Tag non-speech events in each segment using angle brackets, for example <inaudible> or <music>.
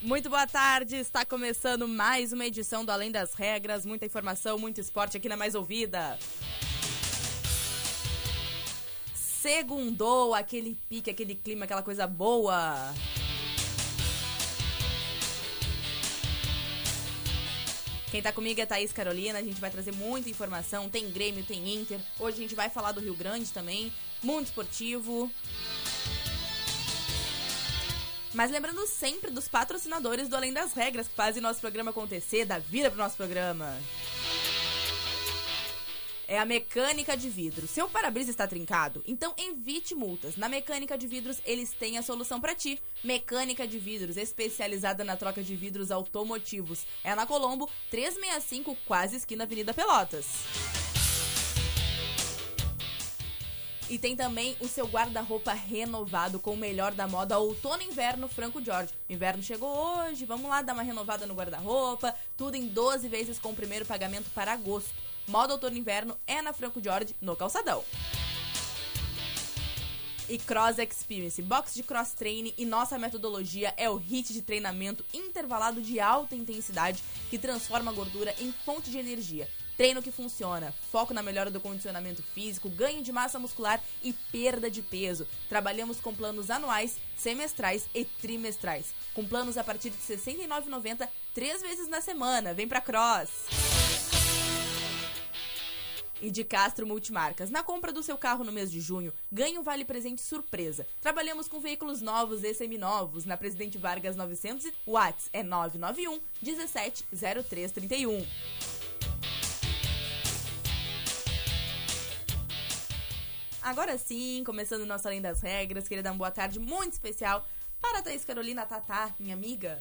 Muito boa tarde, está começando mais uma edição do Além das Regras, muita informação, muito esporte aqui na Mais Ouvida. Segundou, aquele pique, aquele clima, aquela coisa boa. Quem tá comigo é Thaís Carolina, a gente vai trazer muita informação, tem Grêmio, tem Inter. Hoje a gente vai falar do Rio Grande também, mundo esportivo. Mas lembrando sempre dos patrocinadores do Além das Regras que fazem nosso programa acontecer, da vida pro nosso programa. É a mecânica de vidro. Seu para-brisa está trincado? Então evite multas. Na mecânica de vidros, eles têm a solução para ti. Mecânica de vidros, especializada na troca de vidros automotivos. É na Colombo, 365, quase esquina Avenida Pelotas. E tem também o seu guarda-roupa renovado com o melhor da moda outono inverno Franco Jorge. Inverno chegou hoje, vamos lá dar uma renovada no guarda-roupa. Tudo em 12 vezes com o primeiro pagamento para agosto. Moda outono inverno é na Franco Jorge, no Calçadão. E Cross Experience, box de cross training e nossa metodologia é o HIT de treinamento intervalado de alta intensidade que transforma a gordura em fonte de energia. Treino que funciona, foco na melhora do condicionamento físico, ganho de massa muscular e perda de peso. Trabalhamos com planos anuais, semestrais e trimestrais. Com planos a partir de R$ 69,90, três vezes na semana. Vem pra Cross! E de Castro Multimarcas. Na compra do seu carro no mês de junho, ganhe um vale presente surpresa. Trabalhamos com veículos novos e seminovos na Presidente Vargas 900 e Whats é 991 170331. Agora sim, começando o nosso Além das Regras, queria dar uma boa tarde muito especial para a Thaís Carolina Tatá, minha amiga.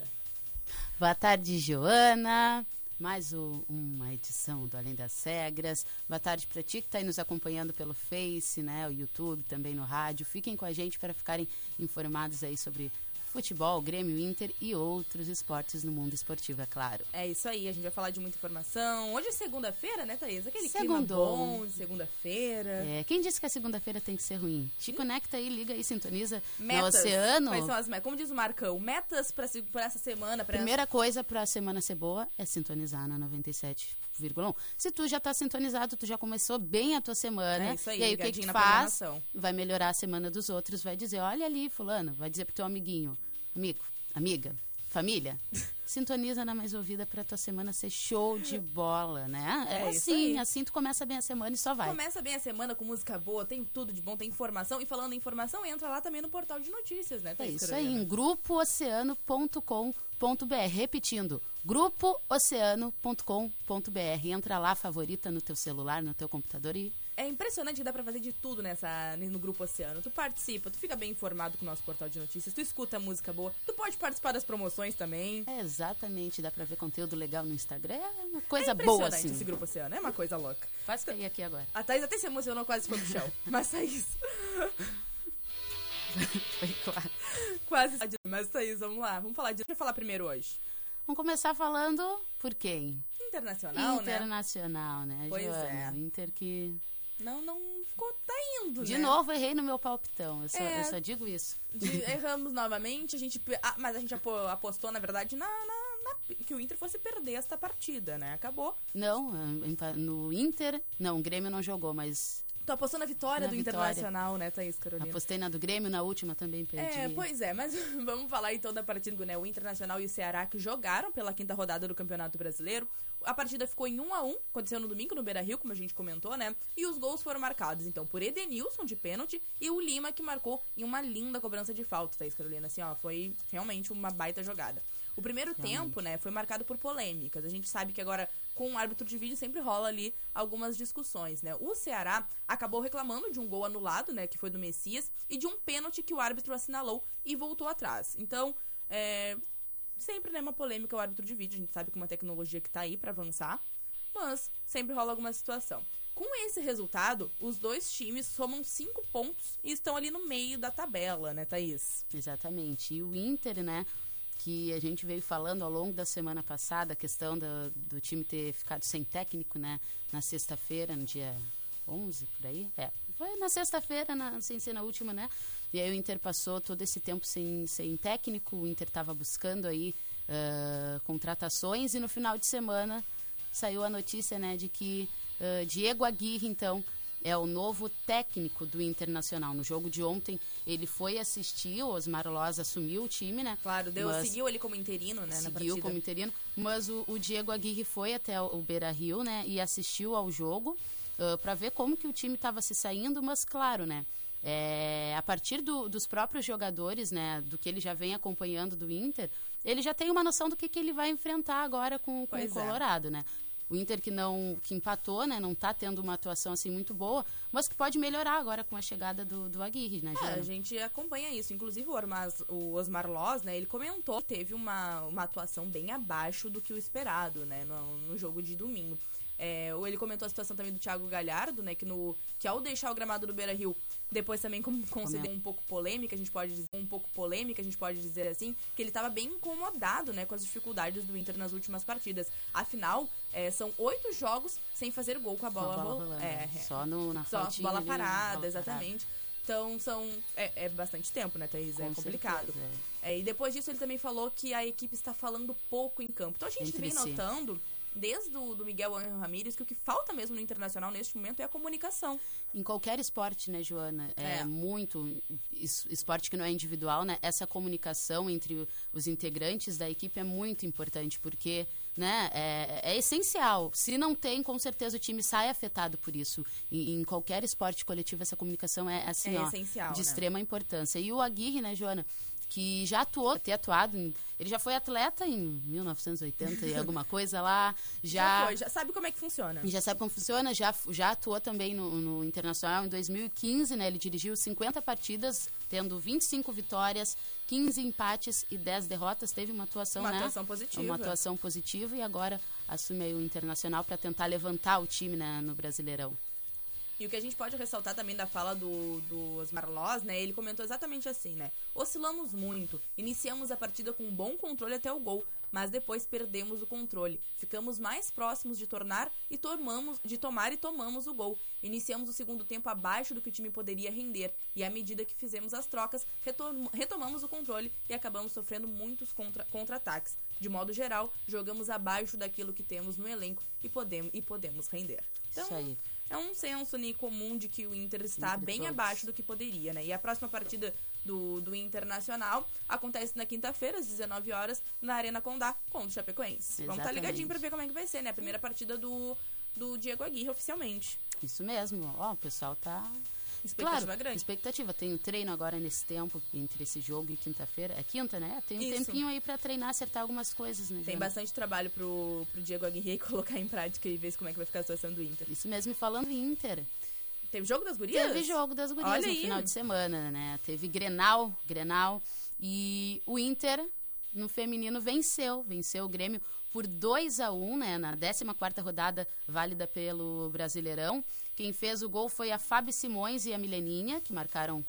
Boa tarde, Joana. Mais o, uma edição do Além das Regras. Boa tarde para ti que está aí nos acompanhando pelo Face, né, o YouTube, também no rádio. Fiquem com a gente para ficarem informados aí sobre futebol, Grêmio Inter e outros esportes no mundo esportivo, é claro. É isso aí, a gente vai falar de muita informação. Hoje é segunda-feira, né, Thaís? Aquele Segundou. clima bom segunda-feira. É, quem disse que a segunda-feira tem que ser ruim? Te conecta aí, liga aí, sintoniza metas. no oceano. Quais são as metas? Como diz o Marcão, metas para essa semana? Pra Primeira essa... coisa para a semana ser boa é sintonizar na 97,1. Se tu já tá sintonizado, tu já começou bem a tua semana. É isso aí, e aí o que, que faz? Vai melhorar a semana dos outros, vai dizer, olha ali, fulano, vai dizer pro teu amiguinho, amigo, amiga, família, <laughs> sintoniza na Mais Ouvida para tua semana ser show de bola, né? É, é assim, assim tu começa bem a semana e só vai. Começa bem a semana com música boa, tem tudo de bom, tem informação. E falando em informação, entra lá também no portal de notícias, né? Tá é isso aí, em grupooceano.com.br. Repetindo, grupooceano.com.br. Entra lá, favorita no teu celular, no teu computador e é impressionante que dá pra fazer de tudo nessa, no Grupo Oceano. Tu participa, tu fica bem informado com o nosso portal de notícias, tu escuta música boa, tu pode participar das promoções também. É, exatamente, dá pra ver conteúdo legal no Instagram. É uma coisa é boa, assim. esse Grupo Oceano, é uma coisa louca. Quase cair aqui agora. A Thaís até se emocionou, quase foi pro chão. <laughs> Mas Thaís... <laughs> foi quase. Quase. Mas Thaís, vamos lá, vamos falar de... O que falar primeiro hoje? Vamos começar falando por quem? Internacional, Internacional né? Internacional, né, pois Joana? É. Inter que não, não ficou, tá indo, De né? novo, errei no meu palpitão. Eu só, é, eu só digo isso. De, erramos novamente, a gente, ah, mas a gente apostou, na verdade, na, na, na, que o Inter fosse perder esta partida, né? Acabou. Não, no Inter, não, o Grêmio não jogou, mas Tu apostou na vitória na do vitória. Internacional, né, Thaís Carolina? Apostei na do Grêmio, na última também perdi. É, pois é, mas <laughs> vamos falar então da partida né? O Internacional e o Ceará que jogaram pela quinta rodada do Campeonato Brasileiro. A partida ficou em 1 a 1 aconteceu no domingo no Beira-Rio, como a gente comentou, né? E os gols foram marcados, então, por Edenilson de pênalti e o Lima que marcou em uma linda cobrança de falta, Thaís Carolina. Assim, ó, foi realmente uma baita jogada. O primeiro Realmente. tempo, né, foi marcado por polêmicas. A gente sabe que agora, com o árbitro de vídeo, sempre rola ali algumas discussões, né? O Ceará acabou reclamando de um gol anulado, né, que foi do Messias, e de um pênalti que o árbitro assinalou e voltou atrás. Então, é, sempre, né, uma polêmica o árbitro de vídeo. A gente sabe que é uma tecnologia que tá aí para avançar, mas sempre rola alguma situação. Com esse resultado, os dois times somam cinco pontos e estão ali no meio da tabela, né, Thaís? Exatamente. E o Inter, né, que a gente veio falando ao longo da semana passada, a questão do, do time ter ficado sem técnico, né, na sexta-feira, no dia 11, por aí. É, foi na sexta-feira, sem ser na última, né? E aí o Inter passou todo esse tempo sem, sem técnico, o Inter estava buscando aí uh, contratações e no final de semana saiu a notícia, né, de que uh, Diego Aguirre, então, é o novo técnico do Internacional. No jogo de ontem, ele foi assistir, o Osmar Loz assumiu o time, né? Claro, deu, seguiu ele como interino, né? Seguiu como interino, mas o, o Diego Aguirre foi até o Beira Rio, né? E assistiu ao jogo uh, para ver como que o time estava se saindo, mas claro, né? É, a partir do, dos próprios jogadores, né, do que ele já vem acompanhando do Inter, ele já tem uma noção do que, que ele vai enfrentar agora com, com o é. Colorado, é. né? O Inter que não que empatou, né, não está tendo uma atuação assim muito boa, mas que pode melhorar agora com a chegada do, do Aguirre, né, é, a gente acompanha isso. Inclusive o, Ormaz, o Osmar Loz, né, ele comentou que teve uma, uma atuação bem abaixo do que o esperado, né, no, no jogo de domingo. É, ele comentou a situação também do Thiago Galhardo, né? Que, no, que ao deixar o gramado do Beira Rio, depois também concedeu um pouco polêmica, a gente pode dizer, um pouco polêmica, a gente pode dizer assim, que ele estava bem incomodado, né, com as dificuldades do Inter nas últimas partidas. Afinal, é, são oito jogos sem fazer gol com a bola, Só, bola rolando, é, é, Só no, na Só bola parada, bola exatamente. Parada. Então são. É, é, bastante tempo, né, Thaís? É complicado. Certeza, é. é. e depois disso ele também falou que a equipe está falando pouco em campo. Então a gente Entre vem si. notando desde o do Miguel Angel Ramírez, que o que falta mesmo no internacional neste momento é a comunicação. Em qualquer esporte, né, Joana? É, é. muito esporte que não é individual, né? Essa comunicação entre os integrantes da equipe é muito importante, porque né, é, é, essencial. Se não tem, com certeza o time sai afetado por isso. E, em qualquer esporte coletivo, essa comunicação é assim, é ó, essencial, de né? extrema importância. E o Aguirre, né, Joana? Que já atuou, ter atuado, em, ele já foi atleta em 1980 e alguma coisa lá, <laughs> já, já, foi, já sabe como é que funciona. Já sabe como funciona, já, já atuou também no, no Internacional em 2015, né, ele dirigiu 50 partidas, tendo 25 vitórias, 15 empates e 10 derrotas, teve uma atuação, uma né? atuação positiva. Uma atuação positiva e agora assume aí o Internacional para tentar levantar o time né, no Brasileirão. E o que a gente pode ressaltar também da fala do, do Osmar Loz, né? Ele comentou exatamente assim, né? Oscilamos muito. Iniciamos a partida com um bom controle até o gol, mas depois perdemos o controle. Ficamos mais próximos de tornar e tomamos, de tomar e tomamos o gol. Iniciamos o segundo tempo abaixo do que o time poderia render, e à medida que fizemos as trocas, retom retomamos o controle e acabamos sofrendo muitos contra-ataques. Contra de modo geral, jogamos abaixo daquilo que temos no elenco e podemos, e podemos render. Então, Isso aí é um senso né, comum de que o Inter está Entre bem todos. abaixo do que poderia, né? E a próxima partida do, do Internacional acontece na quinta-feira, às 19 horas, na Arena Condá, contra o Chapecoense. Exatamente. Vamos estar tá ligadinho para ver como é que vai ser, né? A primeira partida do, do Diego Aguirre oficialmente. Isso mesmo. Ó, o pessoal tá Expectativa claro, grande. Expectativa. Tem um treino agora nesse tempo, entre esse jogo e quinta-feira. É quinta, né? Tem um Isso. tempinho aí para treinar, acertar algumas coisas, né? Tem bastante trabalho pro, pro Diego Aguirre <laughs> colocar em prática e ver como é que vai ficar a situação do Inter. Isso mesmo, e falando em Inter. Teve jogo das gurias? Teve jogo das gurias Olha no aí. final de semana, né? Teve Grenal, Grenal. E o Inter, no feminino, venceu. Venceu o Grêmio por 2 a 1 né, na 14 rodada válida pelo Brasileirão. Quem fez o gol foi a Fábio Simões e a Mileninha, que marcaram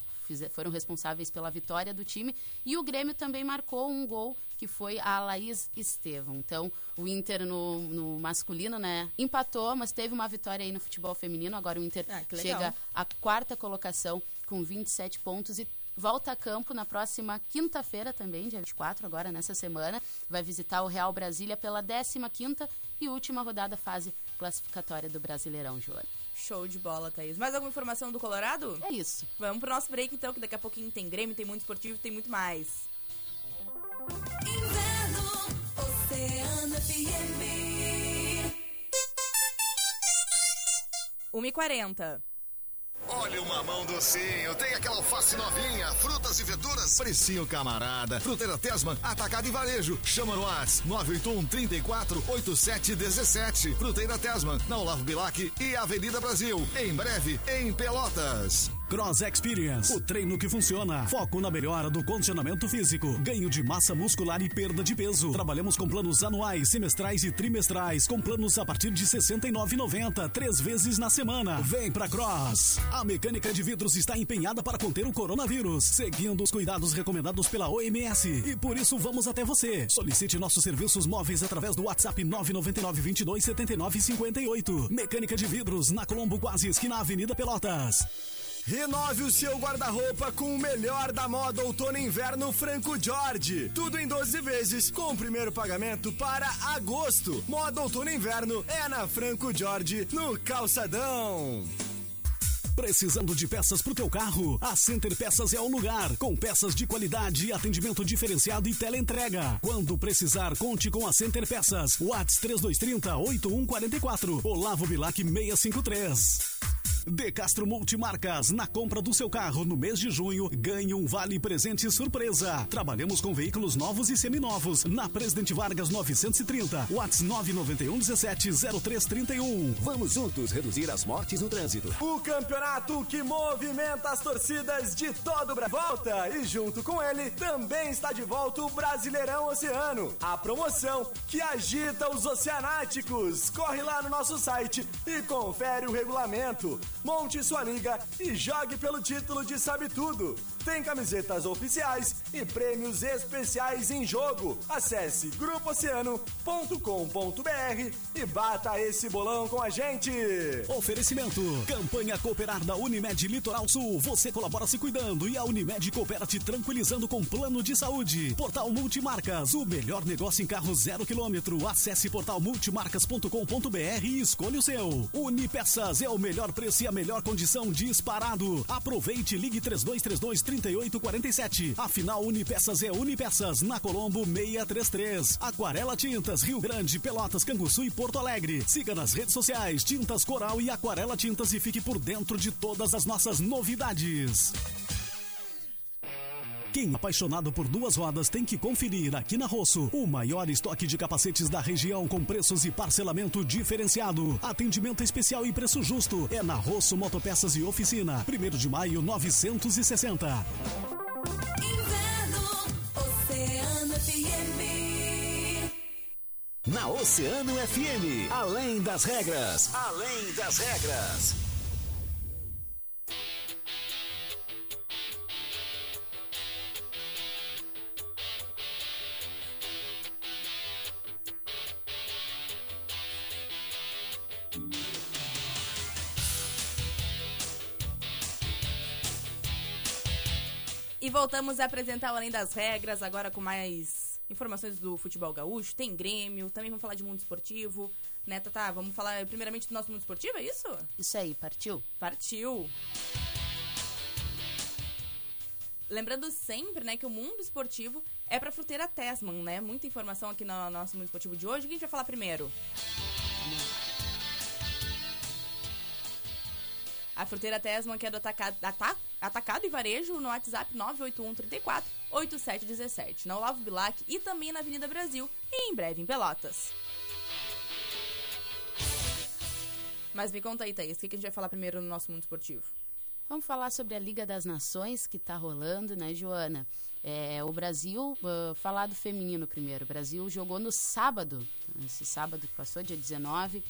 foram responsáveis pela vitória do time. E o Grêmio também marcou um gol, que foi a Laís Estevam. Então, o Inter no, no masculino, né, empatou, mas teve uma vitória aí no futebol feminino. Agora o Inter ah, chega à quarta colocação com 27 pontos e volta a campo na próxima quinta-feira também, dia 24, agora nessa semana. Vai visitar o Real Brasília pela 15ª e última rodada fase classificatória do Brasileirão, Joana. Show de bola, Thaís. Mais alguma informação do Colorado? É isso. Vamos pro nosso break, então, que daqui a pouquinho tem Grêmio, tem muito esportivo, tem muito mais. Inverno, Oceano FM. 1h40. Olha o mamão docinho, tem aquela alface novinha, frutas e verduras. Precinho camarada. Fruteira Tesman, atacado e varejo. Chama no Whats 981 34 8717. Fruteira Tesman, na Olavo Bilac e Avenida Brasil. Em breve, em Pelotas. Cross Experience, o treino que funciona. Foco na melhora do condicionamento físico, ganho de massa muscular e perda de peso. Trabalhamos com planos anuais, semestrais e trimestrais, com planos a partir de R$ 69,90, três vezes na semana. Vem pra Cross. A mecânica de vidros está empenhada para conter o coronavírus, seguindo os cuidados recomendados pela OMS. E por isso vamos até você. Solicite nossos serviços móveis através do WhatsApp 999 22 79 58. Mecânica de vidros na Colombo, quase esquina Avenida Pelotas. Renove o seu guarda-roupa com o melhor da moda outono e inverno Franco Jorge. Tudo em 12 vezes, com o primeiro pagamento para agosto. Moda outono e inverno é na Franco Jorge, no Calçadão. Precisando de peças pro teu carro? A Center Peças é o lugar, com peças de qualidade, atendimento diferenciado e teleentrega. Quando precisar, conte com a Center Peças. Whats 3230 8144. Olavo Bilac 653. De Castro Multimarcas, na compra do seu carro no mês de junho, ganhe um vale presente surpresa. Trabalhamos com veículos novos e seminovos. Na Presidente Vargas 930, Whats 991 17 0331. Vamos juntos reduzir as mortes no trânsito. O campeonato que movimenta as torcidas de todo o Brasil volta e junto com ele também está de volta o Brasileirão Oceano, a promoção que agita os oceanáticos. Corre lá no nosso site e confere o regulamento monte sua liga e jogue pelo título de Sabe Tudo. Tem camisetas oficiais e prêmios especiais em jogo. Acesse grupooceano.com.br e bata esse bolão com a gente. Oferecimento: Campanha Cooperar da Unimed Litoral Sul. Você colabora se cuidando e a Unimed coopera te tranquilizando com plano de saúde. Portal Multimarcas, o melhor negócio em carro zero quilômetro. Acesse portalmultimarcas.com.br e escolha o seu. Unipeças é o melhor preço a melhor condição disparado. Aproveite, ligue 3232 3847. Afinal, Unipeças é Unipeças, na Colombo 633. Aquarela Tintas, Rio Grande, Pelotas, Canguçu e Porto Alegre. Siga nas redes sociais Tintas Coral e Aquarela Tintas e fique por dentro de todas as nossas novidades. Quem apaixonado por duas rodas tem que conferir aqui na Rosso o maior estoque de capacetes da região com preços e parcelamento diferenciado. Atendimento especial e preço justo é na Rosso Motopeças e Oficina. 1 de maio 960. Inverno, Oceano FM. Na Oceano FM, além das regras, além das regras. E voltamos a apresentar o Além das Regras, agora com mais informações do futebol gaúcho. Tem Grêmio, também vamos falar de mundo esportivo. Né, Tatá? Vamos falar primeiramente do nosso mundo esportivo, é isso? Isso aí, partiu? Partiu! Lembrando sempre, né, que o mundo esportivo é pra fruteira Tesman, né? Muita informação aqui no nosso mundo esportivo de hoje. O que a gente vai falar primeiro? A fruteira Tesman, que é do atacado, ata- atacado e varejo no WhatsApp 981 34 8717, na Olavo Bilac e também na Avenida Brasil e em breve em Pelotas. Mas me conta aí, Thaís, o que a gente vai falar primeiro no nosso mundo esportivo? Vamos falar sobre a Liga das Nações que está rolando, né, Joana? É, o Brasil, ah, falar do feminino primeiro. O Brasil jogou no sábado, esse sábado que passou, dia 19,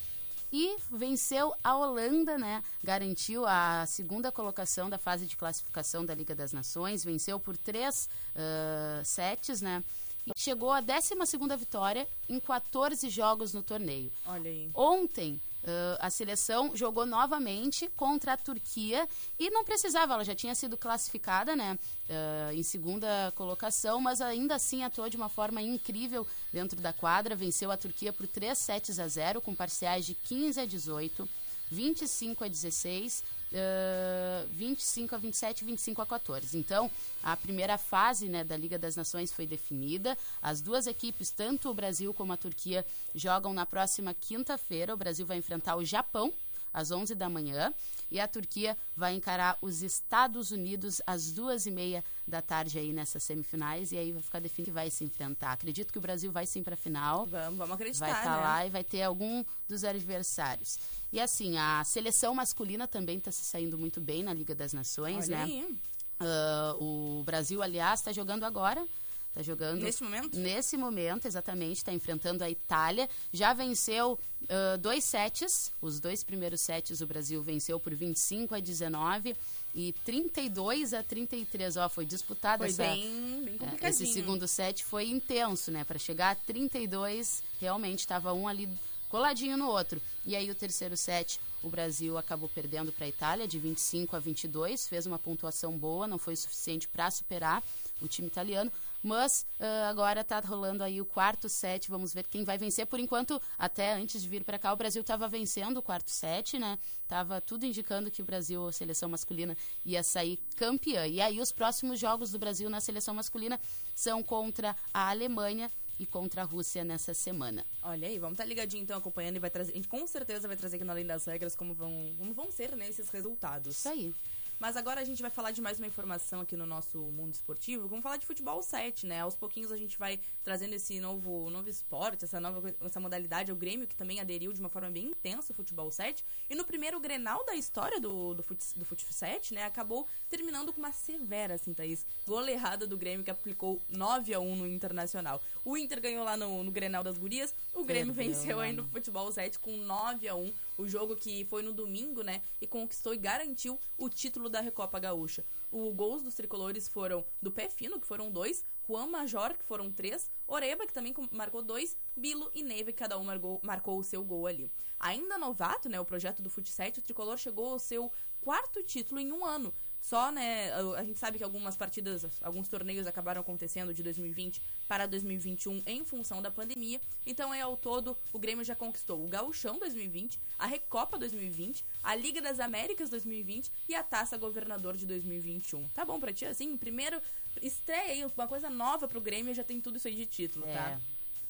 e venceu a Holanda, né? Garantiu a segunda colocação da fase de classificação da Liga das Nações, venceu por três ah, sets, né? E chegou à 12 segunda vitória em 14 jogos no torneio. Olha aí. Ontem, ãh, a seleção jogou novamente contra a Turquia e não precisava, ela já tinha sido classificada né, ãh, em segunda colocação, mas ainda assim atuou de uma forma incrível dentro da quadra. Venceu a Turquia por 3 sets a 0, com parciais de 15 a 18, 25 a 16. Ãh, 25 a 27 e 25 a 14. Então, a primeira fase né, da Liga das Nações foi definida. As duas equipes, tanto o Brasil como a Turquia, jogam na próxima quinta-feira. O Brasil vai enfrentar o Japão às 11 da manhã. E a Turquia vai encarar os Estados Unidos às duas e meia da tarde aí nessas semifinais. E aí vai ficar definido que vai se enfrentar. Acredito que o Brasil vai sim para a final. Vamos, vamos acreditar, Vai estar né? lá e vai ter algum dos adversários. E assim, a seleção masculina também está se saindo muito bem na Liga das Nações, Olha né? aí. Ah, o Brasil, aliás, está jogando agora. Está jogando. Neste momento? Nesse momento, exatamente. Está enfrentando a Itália. Já venceu ah, dois sets. Os dois primeiros sets o Brasil venceu por 25 a 19 e 32 a 33. Ó, foi disputado Foi essa. bem, bem É. Esse segundo set foi intenso, né? Para chegar a 32, realmente estava um ali coladinho no outro. E aí o terceiro set, o Brasil acabou perdendo para a Itália de 25 a 22, fez uma pontuação boa, não foi suficiente para superar o time italiano. Mas ah, agora tá rolando aí o quarto set, vamos ver quem vai vencer. Por enquanto, até antes de vir para cá, o Brasil estava vencendo o quarto set, né? Tava tudo indicando que o Brasil, a seleção masculina, ia sair campeã. E aí os próximos jogos do Brasil na seleção masculina são contra a Alemanha e contra a Rússia nessa semana. Olha aí, vamos estar ligadinho então acompanhando e vai trazer. A gente com certeza vai trazer aqui no Além das Regras como vão, como vão ser né, esses resultados. Isso aí. Mas agora a gente vai falar de mais uma informação aqui no nosso mundo esportivo. Vamos falar de futebol 7, né? Aos pouquinhos a gente vai trazendo esse novo, novo esporte, essa nova essa modalidade. O Grêmio, que também aderiu de uma forma bem intensa ao futebol 7. E no primeiro Grenal da história do, do, fut, do Fut 7, né? Acabou terminando com uma severa, assim, Thaís. Goleada do Grêmio, que aplicou 9 a 1 no Internacional. O Inter ganhou lá no, no Grenal das Gurias. O Grêmio Perdeu venceu lá aí no- futebol 7 com 9 a 1 o jogo que foi no domingo, né, e conquistou e garantiu o título da Recopa Gaúcha. Os gols dos tricolores foram do Pé Fino, que foram dois, Juan Major, que foram três, Oreba, que também marcou dois, Bilo e Neve, que cada um marcou, marcou o seu gol ali. Ainda novato, né, o projeto do Fut 7, o tricolor chegou ao seu quarto título em um ano. Só, né, a gente sabe que algumas partidas, alguns torneios acabaram acontecendo de 2020 para 2021 em função da pandemia. Então, aí, ao todo, o Grêmio já conquistou o Gauchão 2020, a Recopa 2020, a Liga das Américas 2020 e a Taça Governador de 2021. Tá bom pra ti, assim? Primeiro, estreia aí, uma coisa nova pro Grêmio, já tem tudo isso aí de título, tá?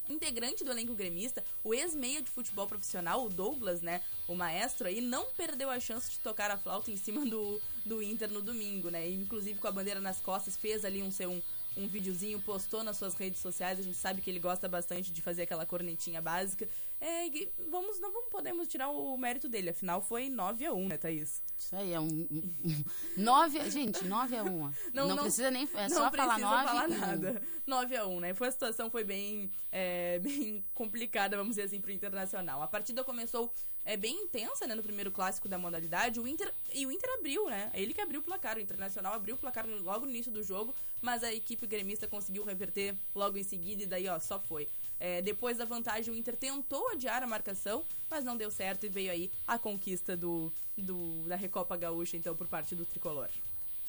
Integrante do elenco gremista, o ex-meia de futebol profissional, o Douglas, né, o maestro aí, não perdeu a chance de tocar a flauta em cima do, do Inter no domingo, né, inclusive com a bandeira nas costas, fez ali um seu um, um videozinho, postou nas suas redes sociais, a gente sabe que ele gosta bastante de fazer aquela cornetinha básica, é, vamos, não vamos podemos tirar o mérito dele, afinal foi 9 a 1 né, Thaís? Isso aí é um. um- um- nove, gente, 9 a 1. <laughs> Não, precisa nem. É não só falar 9 falar nada. 9 a 1 né? Foi a situação foi bem, é, <laughs> bem complicada, vamos dizer assim, pro Internacional. A partida começou é, bem intensa, né? No primeiro clássico da modalidade. O Inter, e o Inter abriu, né? Ele que abriu o placar. O Internacional abriu o placar logo no início do jogo, mas a equipe gremista conseguiu reverter logo em seguida e daí, ó, só foi. É, depois da vantagem, o Inter tentou adiar a marcação, mas não deu certo e veio aí a conquista do, do, da Recopa Gaúcha, então, por parte do tricolor.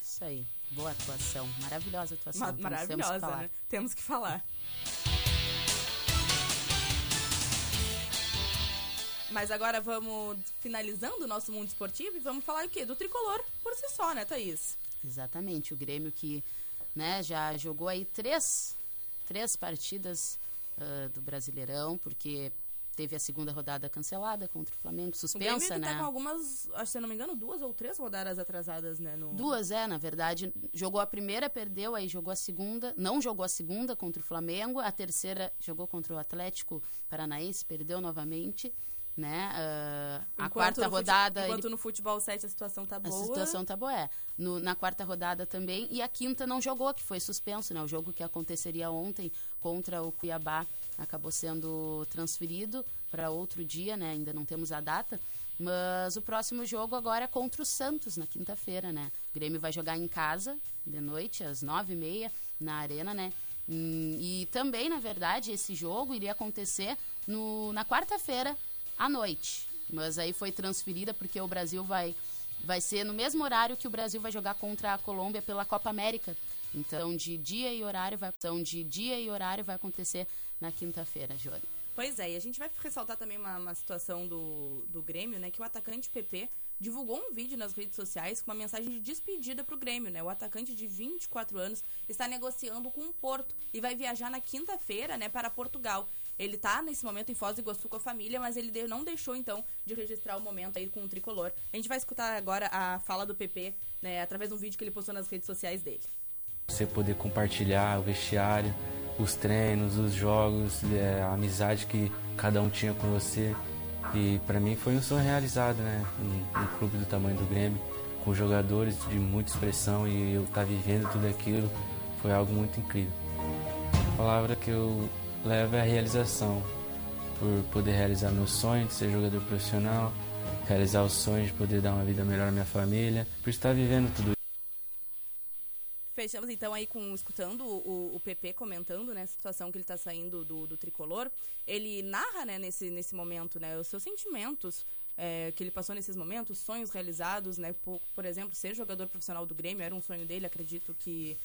Isso aí. Boa atuação. Maravilhosa atuação. Ma- Temos- temos que maravilhosa, falar. né? Temos que falar. Mas agora vamos finalizando o nosso mundo esportivo e vamos falar o quê? Do tricolor por si só, né, Thaís? Exatamente. O Grêmio que né, já jogou aí três, três partidas ah, do Brasileirão, porque teve a segunda rodada cancelada contra o Flamengo, O Grêmio suspensa, que né? tá com algumas, acho que se eu não me engano, duas ou três rodadas atrasadas, né? No... Duas, é, na verdade. Jogou a primeira, perdeu, aí jogou a segunda. Não jogou a segunda contra o Flamengo. A terceira jogou contra o Atlético Paranaense, perdeu novamente. Né? Ah, a quarta fute- rodada. ele Enquanto no futebol 7 a situação tá A boa. situação tá boa, é. No- na quarta rodada também. E a quinta não jogou, que foi suspenso, né? O jogo que aconteceria ontem contra o Cuiabá acabou sendo transferido para outro dia, né? Ainda não temos a data. Mas o próximo jogo agora é contra o Santos, na quinta-feira, né? O Grêmio vai jogar em casa, de noite, às nove e meia, na Arena, né? Hum, E também, na verdade, esse jogo iria acontecer no, na quarta-feira, à noite. Mas aí foi transferida porque o Brasil vai vai ser no mesmo horário que o Brasil vai jogar contra a Colômbia pela Copa América. Então, de dia e horário vai, então, de dia e horário vai acontecer na quinta-feira, Jônia. Pois é, e a gente vai ressaltar também uma, uma situação do, do Grêmio, né? Que o atacante PP divulgou um vídeo nas redes sociais com uma mensagem de despedida pro Grêmio, né? O atacante de 24 anos está negociando com o Porto e vai viajar na quinta-feira, né, para Portugal. Ele tá nesse momento em Foz do Iguaçu com a família, mas ele não deixou então de registrar o momento aí com o tricolor. A gente vai escutar agora a fala do PP, né, através de um vídeo que ele postou nas redes sociais dele. Você poder compartilhar o vestiário, os treinos, os jogos, é, a amizade que cada um tinha com você. E para mim foi um sonho realizado, né? Um, um clube do tamanho do Grêmio, com jogadores de muita expressão e eu estar vivendo tudo aquilo foi algo muito incrível. A palavra que eu levo é a realização, por poder realizar meu sonho de ser jogador profissional, realizar o sonho de poder dar uma vida melhor à minha família, por estar vivendo tudo Fechamos então aí com escutando o, o PP comentando, né, a situação que ele tá saindo do, do tricolor. Ele narra, né, nesse, nesse momento, né, os seus sentimentos é, que ele passou nesses momentos, sonhos realizados, né, por, por exemplo, ser jogador profissional do Grêmio era um sonho dele, acredito que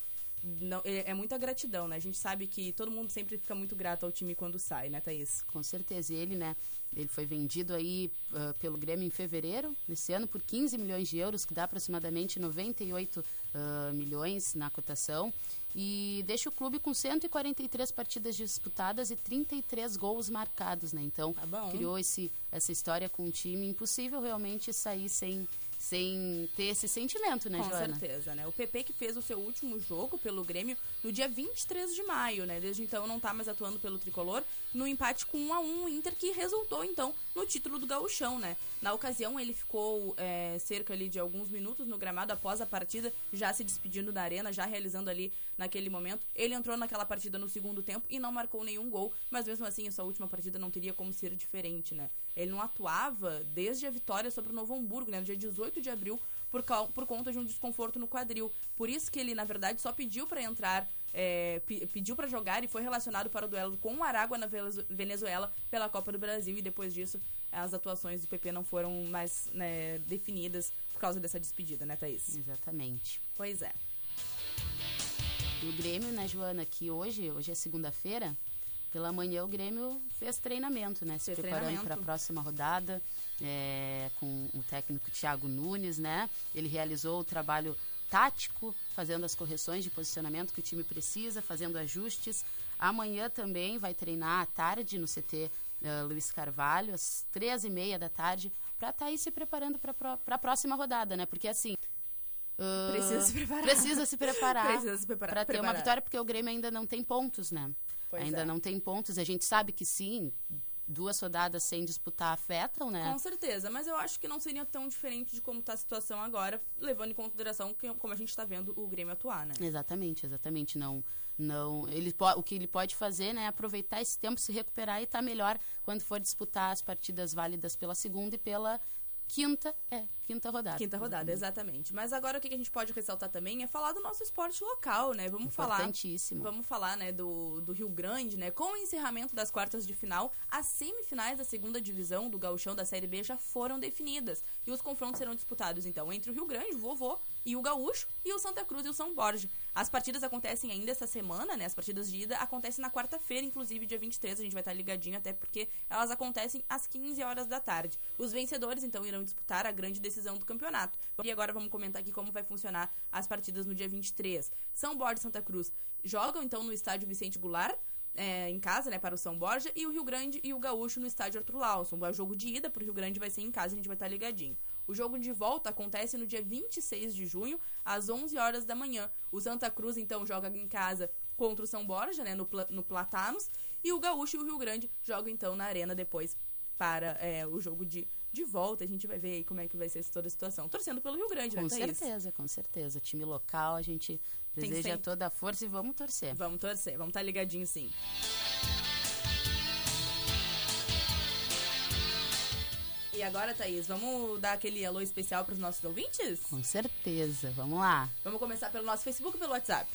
não, é, é muita gratidão, né? A gente sabe que todo mundo sempre fica muito grato ao time quando sai, né, Thaís? Com certeza. E ele, né? Ele foi vendido aí ah, pelo Grêmio em fevereiro desse ano por 15 milhões de euros, que dá aproximadamente 98 ah, milhões na cotação. E deixa o clube com 143 partidas disputadas e 33 gols marcados, né? Então, Tá criou esse, essa história com um time impossível realmente sair sem, sem ter esse sentimento, né, Com Joana? certeza, né? O PP que fez o seu último jogo pelo Grêmio no dia 23 de maio, né? Desde então não tá mais atuando pelo tricolor, no empate com 1 a 1 o Inter que resultou então no título do Gauchão, né? Na ocasião ele ficou é, cerca ali de alguns minutos no gramado após a partida, já se despedindo da arena, já realizando ali naquele momento. Ele entrou naquela partida no segundo tempo e não marcou nenhum gol, mas mesmo assim essa última partida não teria como ser diferente, né? Ele não atuava desde a vitória sobre o Novo Hamburgo, né? No dia 18 de abril, por, por conta de um desconforto no quadril. Por isso que ele, na verdade, só pediu pra entrar, é, pe- pediu pra jogar e foi relacionado para o duelo com o Aragua na Venezu- Venezuela pela Copa do Brasil. E depois disso, as atuações do PP não foram mais né, definidas por causa dessa despedida, né, Thaís? Exatamente. Pois é. E o Grêmio, né, Joana, que hoje, hoje é segunda-feira, pela manhã o Grêmio fez treinamento, né? Se Fez preparando para a próxima rodada é, com o técnico Thiago Nunes, né? Ele realizou o trabalho tático, fazendo as correções de posicionamento que o time precisa, fazendo ajustes. Amanhã também vai treinar à tarde no CT eh, Luiz Carvalho, às três e meia da tarde, para estar aí se preparando para a próxima rodada, né? Porque assim. ah, Precisa se preparar. Precisa se preparar. Precisa se preparar- Para ter uma preparar. vitória, porque o Grêmio ainda não tem pontos, né? Pois ainda é. não tem pontos. A gente sabe que sim, duas rodadas sem disputar afetam, né? Com certeza, mas eu acho que não seria tão diferente de como tá a situação agora, levando em consideração que, como a gente tá vendo o Grêmio atuar, né? Exatamente, exatamente. Não, não. Ele o que ele pode fazer, né, é aproveitar esse tempo, se recuperar e estar melhor quando for disputar as partidas válidas pela segunda e pela quinta, é, quinta rodada. Quinta rodada, exatamente. Mas agora o que a gente pode ressaltar também é falar do nosso esporte local, né? Vamos falar. Vamos falar, né, do, do Rio Grande, né? Com o encerramento das quartas de final, as semifinais da segunda divisão do Gauchão da Série B já foram definidas. E os confrontos serão disputados, então, entre o Rio Grande, o Vovô, e o Gaúcho, e o Santa Cruz e o São Borja. As partidas acontecem ainda essa semana, né? As partidas de ida acontecem na quarta-feira, inclusive dia 23, a gente vai estar ligadinho, até porque elas acontecem às 15 horas da tarde. Os vencedores, então, irão disputar a grande decisão do campeonato. E agora vamos comentar aqui como vai funcionar as partidas no dia 23. São Borja e Santa Cruz jogam, então, no estádio Vicente Goulart, é, em casa, né, para o São Borja, e o Rio Grande e o Gaúcho no estádio Arthur Lawson. O jogo de ida pro Rio Grande vai ser em casa, a gente vai estar ligadinho. O jogo de volta acontece no dia 26 de junho, às 11 horas da manhã. O Santa Cruz, então, joga em casa contra o São Borja, né, no, no Platanos, e o Gaúcho e o Rio Grande jogam, então, na Arena depois para é, o jogo de, de volta. A gente vai ver aí como é que vai ser toda a situação. Torcendo pelo Rio Grande, Com né, Thaís? certeza, com certeza. Time local, a gente Tem deseja sempre. toda a força e vamos torcer. Vamos torcer, vamos estar ligadinho sim. E agora, Thaís, vamos dar aquele alô especial para os nossos ouvintes? Com certeza. Vamos lá. Vamos começar pelo nosso Facebook ou pelo WhatsApp?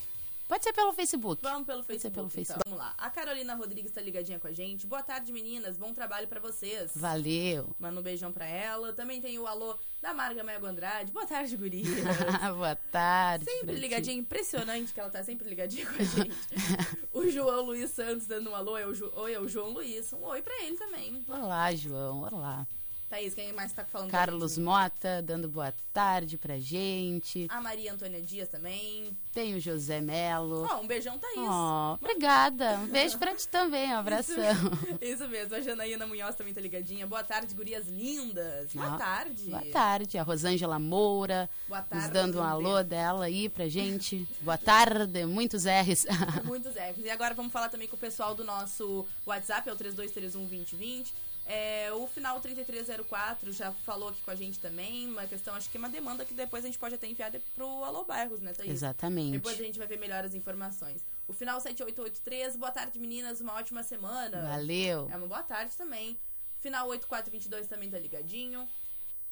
Pode ser pelo Facebook. Vamos pelo Pode ser Facebook. pelo então. Facebook. Vamos lá. A Carolina Rodrigues tá ligadinha com a gente. Boa tarde, meninas. Bom trabalho para vocês. Valeu. Manda um beijão pra ela. Também tem o alô da Marga Mago Andrade. Boa tarde, guria. <laughs> Boa tarde. Sempre pra ti. ligadinha, impressionante que ela tá sempre ligadinha com a gente. <laughs> o João Luiz Santos dando um alô, é o, Ju... oi, é o João Luiz. Um oi pra ele também. Olá, João. Olá. Thaís, quem mais tá falando? Carlos? Mota dando boa tarde pra gente. A Maria Antônia Dias também. Tem o José Melo. Ó, um beijão, Thaís. Oh, obrigada. Um beijo pra ti também. Um abração. <laughs> Isso mesmo, a Janaína Munhoz também tá ligadinha. Boa tarde, gurias lindas. Boa Ah, tarde. Boa tarde. A Rosângela Moura Boa nos tarde, dando um alô dela aí pra gente. Boa tarde. Muitos R's. Muitos erros. E agora vamos falar também com o pessoal do nosso WhatsApp, é o 32312020. É, o final 3304 já falou aqui com a gente também. Uma questão, acho que é uma demanda que depois a gente pode até enviar pro Alô Bairros, né, Thaís? Exatamente. Depois a gente vai ver melhor as informações. O final 7883, boa tarde meninas, uma ótima semana. Valeu. É uma boa tarde também. Final 8422 também tá ligadinho.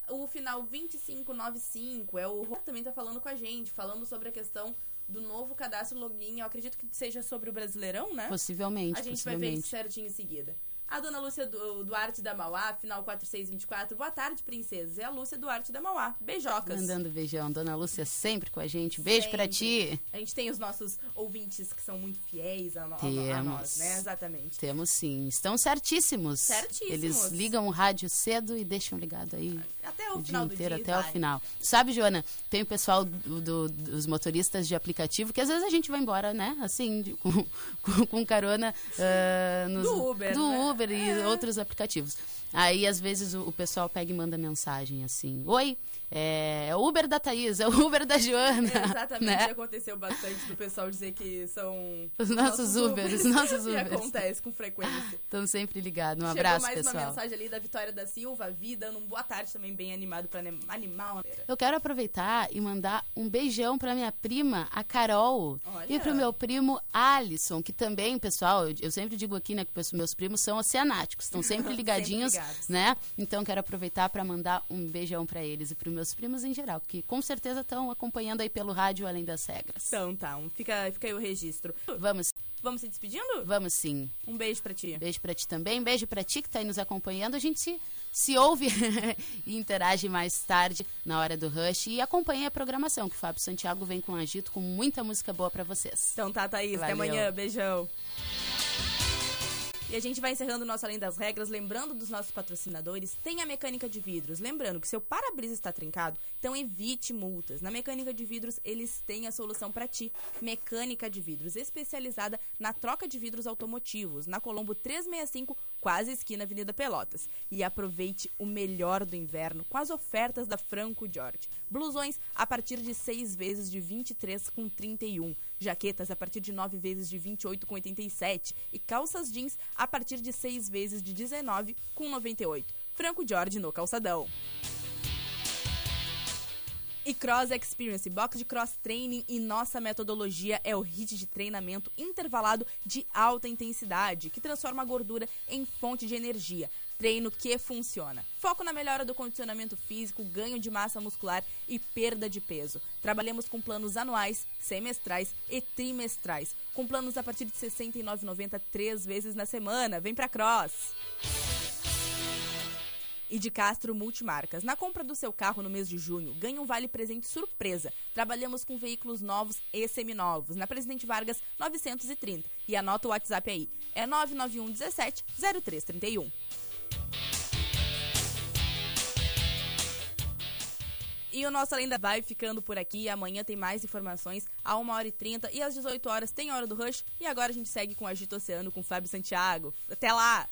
O final 2595 é o Rô também tá falando com a gente, falando sobre a questão do novo cadastro login. Eu acredito que seja sobre o Brasileirão, né? Possivelmente, A gente vai ver isso possivelmente. certinho em seguida. A dona Lúcia Du- Duarte da Mauá, final 4624. Boa tarde, princesas. É a Lúcia Duarte da Mauá. Beijocas. Mandando beijão. Dona Lúcia sempre com a gente. Beijo pra ti. A gente tem os nossos ouvintes que são muito fiéis a, a Temos. nós, né? Exatamente. Temos sim. Estão certíssimos. Certíssimos. Eles ligam o rádio cedo e deixam ligado aí. Até o o dia final do inteiro, dia. até o final. Sabe, Joana, tem o pessoal do- do- dos motoristas de aplicativo que às vezes a gente vai embora, né? Assim, de- com, <laughs> com, com carona ah, nos- Do Uber, do né? Uber e outros aplicativos. Aí, às vezes, o, o pessoal pega e manda mensagem assim: Oi, é, é o Uber da Thaís, é o Uber da Joana. Exatamente, né? aconteceu bastante do pessoal dizer que são <laughs> Os nossos Ubers, os nossos <laughs> E Ubers. acontece com frequência. Estão sempre ligados. Um Chegou abraço, mais uma pessoal. mensagem ali da Vitória da Silva, vida, num boa tarde também bem animado pra anim- animar uma Eu quero aproveitar e mandar um beijão pra minha prima, a Carol, Olha. e pro meu primo Alisson, que também, pessoal, eu, sempre digo aqui, né, que meus primos são oceanáticos, estão <laughs> sempre ligadinhos, ligados. né? Então quero aproveitar pra mandar um beijão pra eles e pros meus primos em geral, que com certeza estão acompanhando aí pelo rádio Além das Regras. Então tá, um- fica, fica aí o registro. Vamos, Vamos se despedindo? vamos sim. Um beijo pra ti. Beijo pra ti também, beijo pra ti que tá aí nos acompanhando. A gente se, se ouve <laughs> e interage mais tarde na hora do Rush e acompanhe a programação, que o Fábio Santiago vem com agito com muita música boa pra vocês. Então tá, Thaís. Até Valeu. amanhã. Beijão. E a gente vai encerrando o nosso Além das Regras, lembrando dos nossos patrocinadores, tem a mecânica de vidros. Lembrando que seu para-brisa está trincado, então evite multas. Na mecânica de vidros, eles têm a solução para ti. Mecânica de vidros, especializada na troca de vidros automotivos, na Colombo 365, quase esquina Avenida Pelotas. E aproveite o melhor do inverno com as ofertas da Franco Jorge. Blusões a partir de 6 vezes de 23,31. Jaquetas a partir de 9 vezes de 28,87 e calças jeans a partir de 6 vezes de 19,98. Franco Jorge no calçadão. E Cross Experience, box de cross training e nossa metodologia é o HIT de treinamento intervalado de alta intensidade, que transforma a gordura em fonte de energia. Treino que funciona. Foco na melhora do condicionamento físico, ganho de massa muscular e perda de peso. Trabalhamos com planos anuais, semestrais e trimestrais, com planos a partir de R$ 69,90 três vezes na semana. Vem pra Cross! e de Castro Multimarcas. Na compra do seu carro no mês de junho, ganhe um vale presente surpresa. Trabalhamos com veículos novos e seminovos. Na Presidente Vargas 930. E anota o WhatsApp aí. É 991 17 0331. E o nosso Além da vai ficando por aqui. Amanhã tem mais informações a 1 hora e 30 e às 18 horas tem Hora do Rush. E agora a gente segue com Agito Oceano com Fábio Santiago. Até lá!